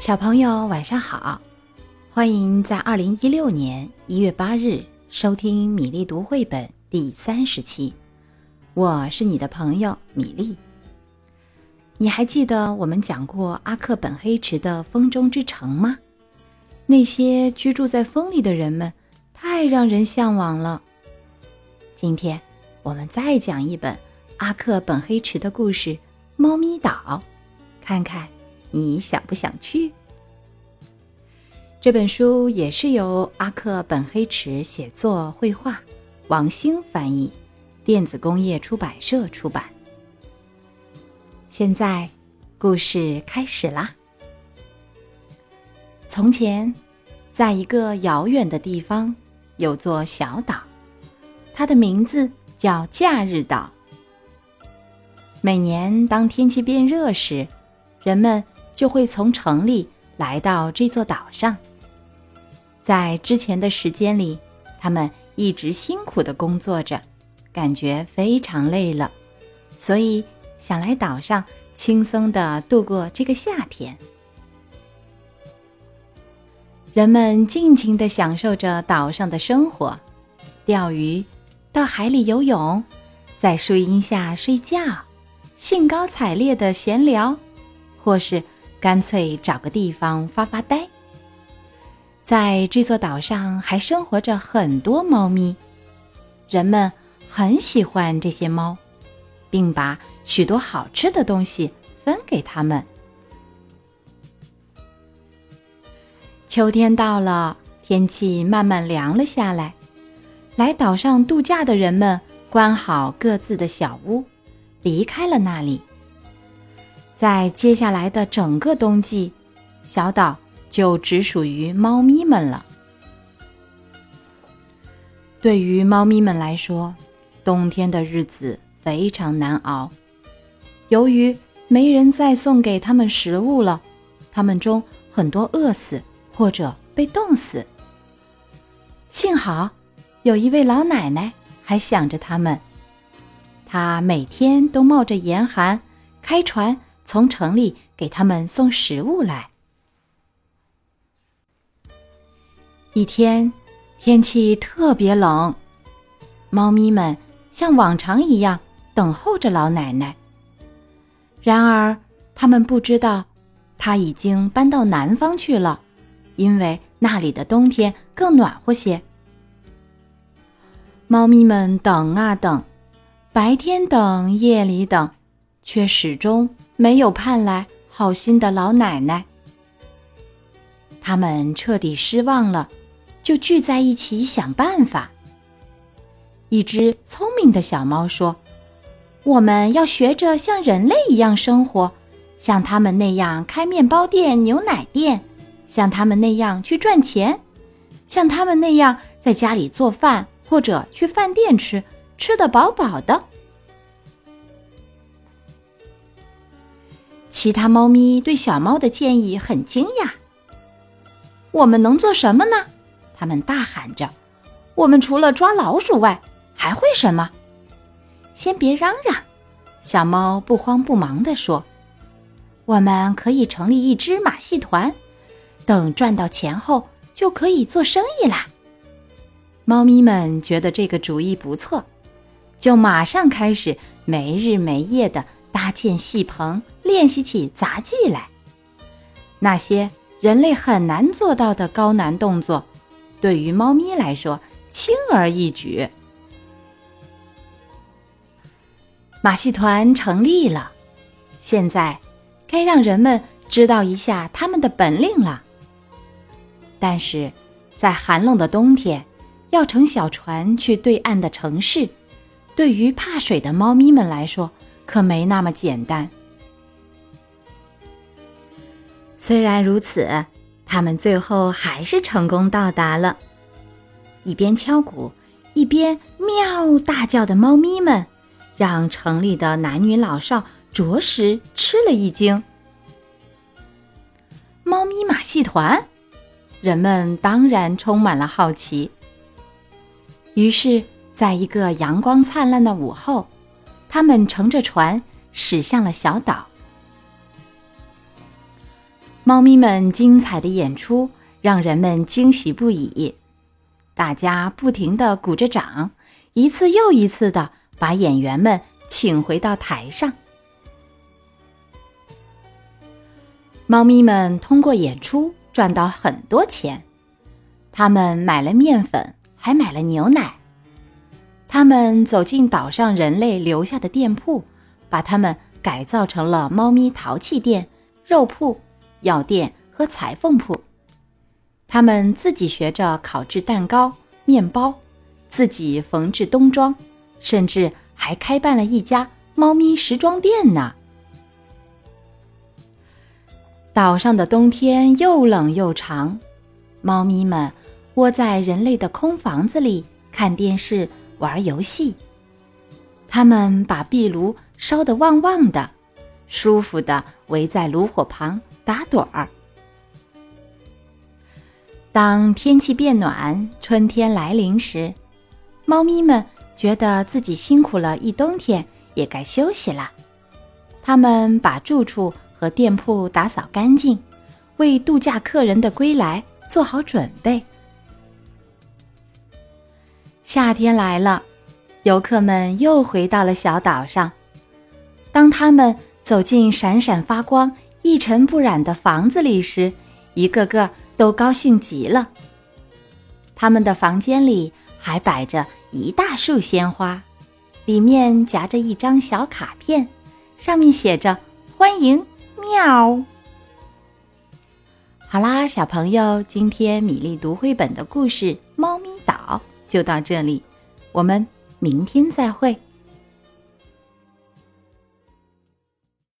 小朋友晚上好，欢迎在二零一六年一月八日收听米粒读绘本第三十期。我是你的朋友米粒。你还记得我们讲过阿克本黑池的风中之城吗？那些居住在风里的人们太让人向往了。今天我们再讲一本阿克本黑池的故事《猫咪岛》，看看。你想不想去？这本书也是由阿克本黑池写作、绘画，王星翻译，电子工业出版社出版。现在，故事开始啦。从前，在一个遥远的地方，有座小岛，它的名字叫假日岛。每年当天气变热时，人们。就会从城里来到这座岛上。在之前的时间里，他们一直辛苦的工作着，感觉非常累了，所以想来岛上轻松的度过这个夏天。人们尽情的享受着岛上的生活，钓鱼，到海里游泳，在树荫下睡觉，兴高采烈的闲聊，或是。干脆找个地方发发呆。在这座岛上还生活着很多猫咪，人们很喜欢这些猫，并把许多好吃的东西分给它们。秋天到了，天气慢慢凉了下来，来岛上度假的人们关好各自的小屋，离开了那里。在接下来的整个冬季，小岛就只属于猫咪们了。对于猫咪们来说，冬天的日子非常难熬。由于没人再送给他们食物了，他们中很多饿死或者被冻死。幸好有一位老奶奶还想着他们，她每天都冒着严寒开船。从城里给他们送食物来。一天，天气特别冷，猫咪们像往常一样等候着老奶奶。然而，他们不知道，她已经搬到南方去了，因为那里的冬天更暖和些。猫咪们等啊等，白天等，夜里等，却始终。没有盼来好心的老奶奶，他们彻底失望了，就聚在一起想办法。一只聪明的小猫说：“我们要学着像人类一样生活，像他们那样开面包店、牛奶店，像他们那样去赚钱，像他们那样在家里做饭，或者去饭店吃，吃得饱饱的。”其他猫咪对小猫的建议很惊讶。我们能做什么呢？他们大喊着：“我们除了抓老鼠外，还会什么？”先别嚷嚷，小猫不慌不忙地说：“我们可以成立一支马戏团，等赚到钱后就可以做生意啦。”猫咪们觉得这个主意不错，就马上开始没日没夜的搭建戏棚。练习起杂技来，那些人类很难做到的高难动作，对于猫咪来说轻而易举。马戏团成立了，现在该让人们知道一下他们的本领了。但是，在寒冷的冬天，要乘小船去对岸的城市，对于怕水的猫咪们来说，可没那么简单。虽然如此，他们最后还是成功到达了。一边敲鼓，一边喵大叫的猫咪们，让城里的男女老少着实吃了一惊。猫咪马戏团，人们当然充满了好奇。于是，在一个阳光灿烂的午后，他们乘着船驶向了小岛。猫咪们精彩的演出让人们惊喜不已，大家不停地鼓着掌，一次又一次地把演员们请回到台上。猫咪们通过演出赚到很多钱，他们买了面粉，还买了牛奶。他们走进岛上人类留下的店铺，把它们改造成了猫咪淘气店、肉铺。药店和裁缝铺，他们自己学着烤制蛋糕、面包，自己缝制冬装，甚至还开办了一家猫咪时装店呢。岛上的冬天又冷又长，猫咪们窝在人类的空房子里看电视、玩游戏。他们把壁炉烧得旺旺的，舒服的围在炉火旁。打盹儿。当天气变暖，春天来临时，猫咪们觉得自己辛苦了一冬天，也该休息了。它们把住处和店铺打扫干净，为度假客人的归来做好准备。夏天来了，游客们又回到了小岛上。当他们走进闪闪发光。一尘不染的房子里时，一个个都高兴极了。他们的房间里还摆着一大束鲜花，里面夹着一张小卡片，上面写着“欢迎喵”。好啦，小朋友，今天米粒读绘本的故事《猫咪岛》就到这里，我们明天再会。